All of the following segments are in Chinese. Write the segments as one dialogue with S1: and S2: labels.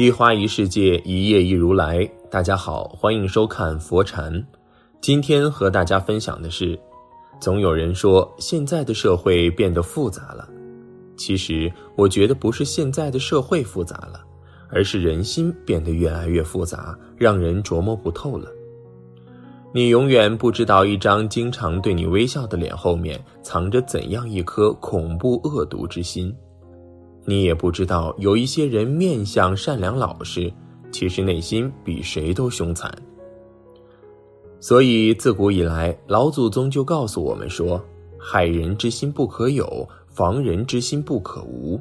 S1: 一花一世界，一叶一如来。大家好，欢迎收看佛禅。今天和大家分享的是，总有人说现在的社会变得复杂了。其实，我觉得不是现在的社会复杂了，而是人心变得越来越复杂，让人琢磨不透了。你永远不知道一张经常对你微笑的脸后面藏着怎样一颗恐怖恶毒之心。你也不知道有一些人面相善良老实，其实内心比谁都凶残。所以自古以来，老祖宗就告诉我们说：“害人之心不可有，防人之心不可无。”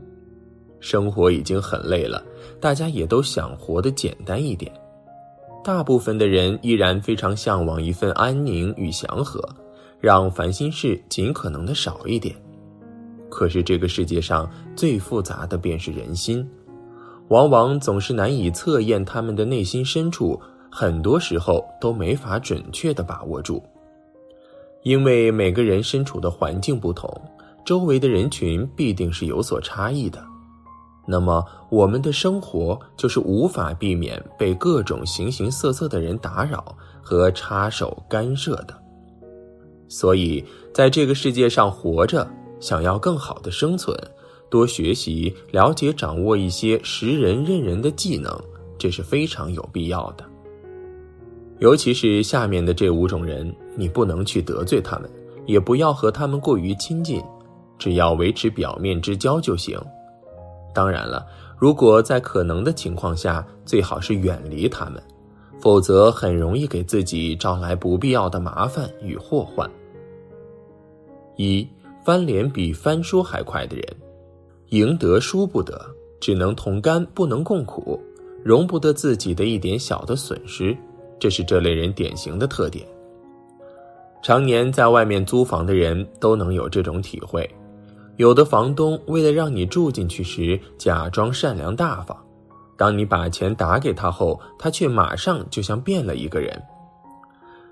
S1: 生活已经很累了，大家也都想活得简单一点。大部分的人依然非常向往一份安宁与祥和，让烦心事尽可能的少一点。可是这个世界上最复杂的便是人心，往往总是难以测验他们的内心深处，很多时候都没法准确的把握住。因为每个人身处的环境不同，周围的人群必定是有所差异的。那么，我们的生活就是无法避免被各种形形色色的人打扰和插手干涉的。所以，在这个世界上活着，想要更好的生存，多学习、了解、掌握一些识人认人的技能，这是非常有必要的。尤其是下面的这五种人，你不能去得罪他们，也不要和他们过于亲近，只要维持表面之交就行。当然了，如果在可能的情况下，最好是远离他们，否则很容易给自己招来不必要的麻烦与祸患。一翻脸比翻书还快的人，赢得输不得，只能同甘不能共苦，容不得自己的一点小的损失，这是这类人典型的特点。常年在外面租房的人都能有这种体会。有的房东为了让你住进去时假装善良大方，当你把钱打给他后，他却马上就像变了一个人。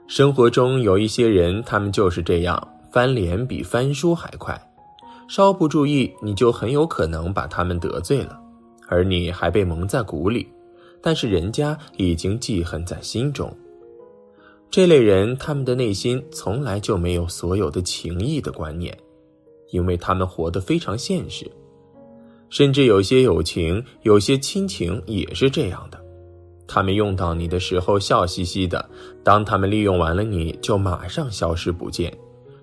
S1: 生活中有一些人，他们就是这样，翻脸比翻书还快，稍不注意你就很有可能把他们得罪了，而你还被蒙在鼓里，但是人家已经记恨在心中。这类人，他们的内心从来就没有所有的情义的观念。因为他们活得非常现实，甚至有些友情、有些亲情也是这样的。他们用到你的时候笑嘻嘻的，当他们利用完了你就马上消失不见。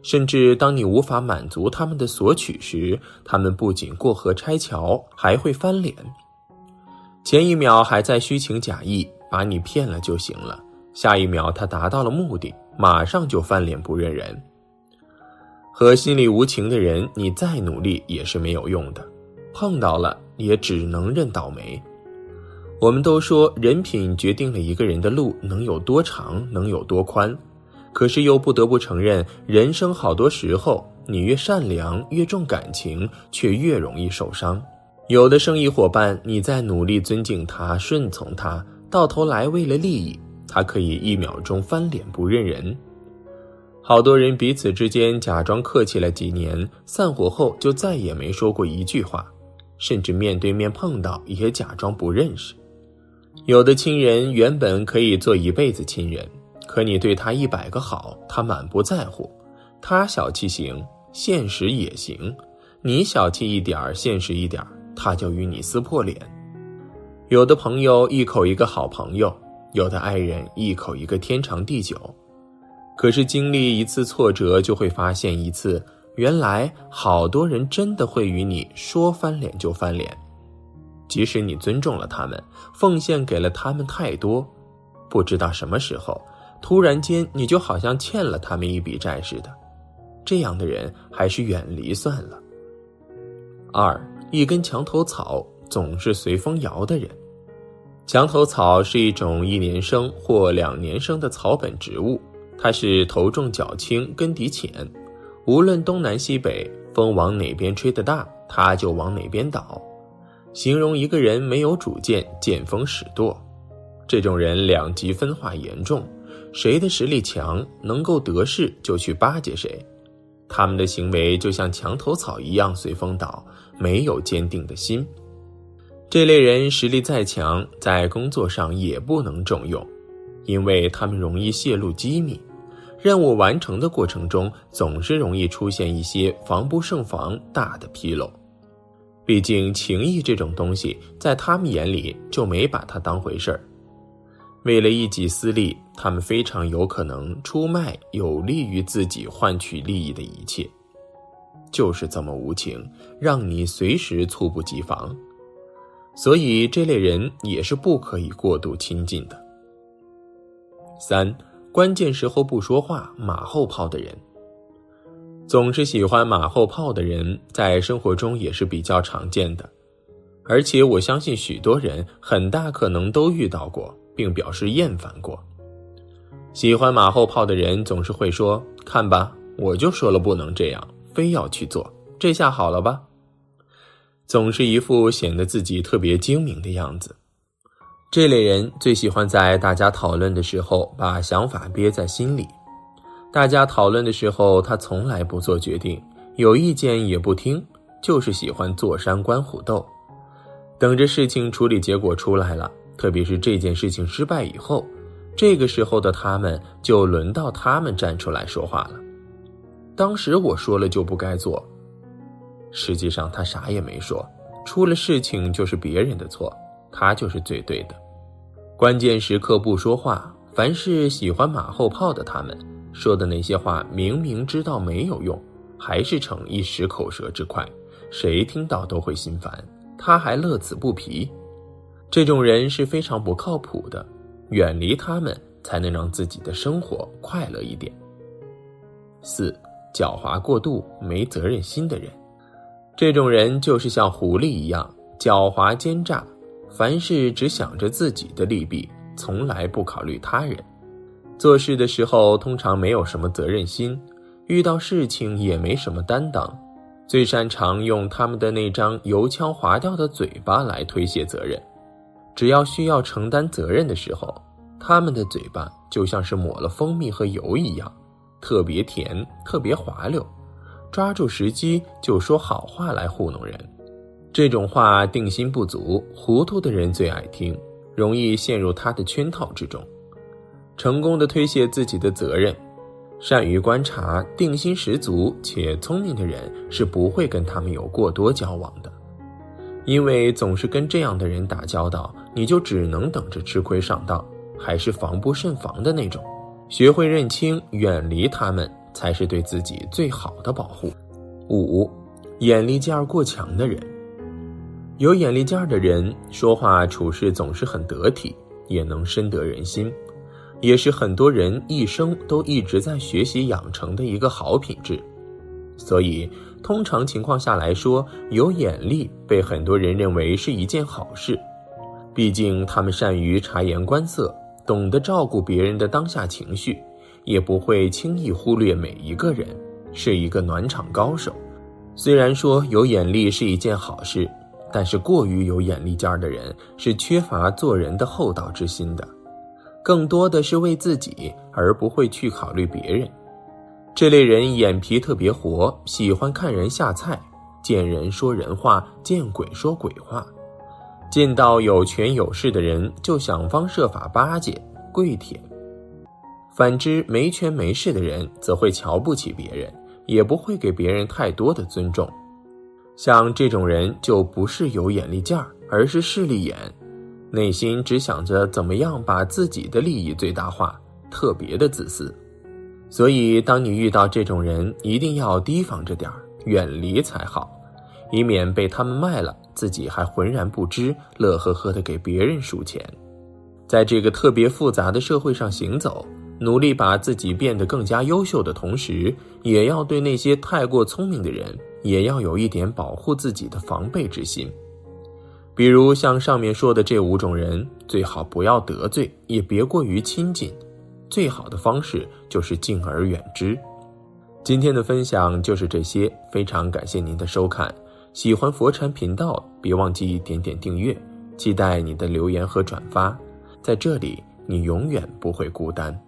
S1: 甚至当你无法满足他们的索取时，他们不仅过河拆桥，还会翻脸。前一秒还在虚情假意把你骗了就行了，下一秒他达到了目的，马上就翻脸不认人。和心里无情的人，你再努力也是没有用的，碰到了也只能认倒霉。我们都说人品决定了一个人的路能有多长，能有多宽，可是又不得不承认，人生好多时候，你越善良，越重感情，却越容易受伤。有的生意伙伴，你在努力尊敬他、顺从他，到头来为了利益，他可以一秒钟翻脸不认人。好多人彼此之间假装客气了几年，散伙后就再也没说过一句话，甚至面对面碰到也假装不认识。有的亲人原本可以做一辈子亲人，可你对他一百个好，他满不在乎。他小气行，现实也行；你小气一点儿，现实一点儿，他就与你撕破脸。有的朋友一口一个好朋友，有的爱人一口一个天长地久。可是经历一次挫折，就会发现一次，原来好多人真的会与你说翻脸就翻脸，即使你尊重了他们，奉献给了他们太多，不知道什么时候，突然间你就好像欠了他们一笔债似的，这样的人还是远离算了。二一根墙头草，总是随风摇的人，墙头草是一种一年生或两年生的草本植物。它是头重脚轻，根底浅，无论东南西北，风往哪边吹得大，它就往哪边倒。形容一个人没有主见，见风使舵。这种人两极分化严重，谁的实力强，能够得势就去巴结谁。他们的行为就像墙头草一样随风倒，没有坚定的心。这类人实力再强，在工作上也不能重用，因为他们容易泄露机密。任务完成的过程中，总是容易出现一些防不胜防大的纰漏。毕竟情谊这种东西，在他们眼里就没把它当回事儿。为了一己私利，他们非常有可能出卖有利于自己换取利益的一切。就是这么无情，让你随时猝不及防。所以这类人也是不可以过度亲近的。三。关键时候不说话、马后炮的人，总是喜欢马后炮的人，在生活中也是比较常见的。而且我相信许多人很大可能都遇到过，并表示厌烦过。喜欢马后炮的人总是会说：“看吧，我就说了不能这样，非要去做，这下好了吧？”总是一副显得自己特别精明的样子。这类人最喜欢在大家讨论的时候把想法憋在心里。大家讨论的时候，他从来不做决定，有意见也不听，就是喜欢坐山观虎斗，等着事情处理结果出来了。特别是这件事情失败以后，这个时候的他们就轮到他们站出来说话了。当时我说了就不该做，实际上他啥也没说，出了事情就是别人的错，他就是最对的。关键时刻不说话，凡是喜欢马后炮的他们说的那些话，明明知道没有用，还是逞一时口舌之快，谁听到都会心烦，他还乐此不疲。这种人是非常不靠谱的，远离他们才能让自己的生活快乐一点。四，狡猾过度、没责任心的人，这种人就是像狐狸一样狡猾奸诈。凡事只想着自己的利弊，从来不考虑他人。做事的时候通常没有什么责任心，遇到事情也没什么担当，最擅长用他们的那张油腔滑调的嘴巴来推卸责任。只要需要承担责任的时候，他们的嘴巴就像是抹了蜂蜜和油一样，特别甜，特别滑溜，抓住时机就说好话来糊弄人。这种话定心不足，糊涂的人最爱听，容易陷入他的圈套之中，成功的推卸自己的责任。善于观察、定心十足且聪明的人是不会跟他们有过多交往的，因为总是跟这样的人打交道，你就只能等着吃亏上当，还是防不胜防的那种。学会认清，远离他们，才是对自己最好的保护。五，眼力劲儿过强的人。有眼力劲儿的人，说话处事总是很得体，也能深得人心，也是很多人一生都一直在学习养成的一个好品质。所以，通常情况下来说，有眼力被很多人认为是一件好事。毕竟，他们善于察言观色，懂得照顾别人的当下情绪，也不会轻易忽略每一个人，是一个暖场高手。虽然说有眼力是一件好事。但是过于有眼力劲儿的人是缺乏做人的厚道之心的，更多的是为自己而不会去考虑别人。这类人眼皮特别活，喜欢看人下菜，见人说人话，见鬼说鬼话。见到有权有势的人就想方设法巴结跪舔，反之没权没势的人则会瞧不起别人，也不会给别人太多的尊重。像这种人就不是有眼力劲儿，而是势利眼，内心只想着怎么样把自己的利益最大化，特别的自私。所以，当你遇到这种人，一定要提防着点儿，远离才好，以免被他们卖了，自己还浑然不知，乐呵呵的给别人数钱。在这个特别复杂的社会上行走，努力把自己变得更加优秀的同时，也要对那些太过聪明的人。也要有一点保护自己的防备之心，比如像上面说的这五种人，最好不要得罪，也别过于亲近。最好的方式就是敬而远之。今天的分享就是这些，非常感谢您的收看。喜欢佛禅频道，别忘记点点订阅，期待你的留言和转发。在这里，你永远不会孤单。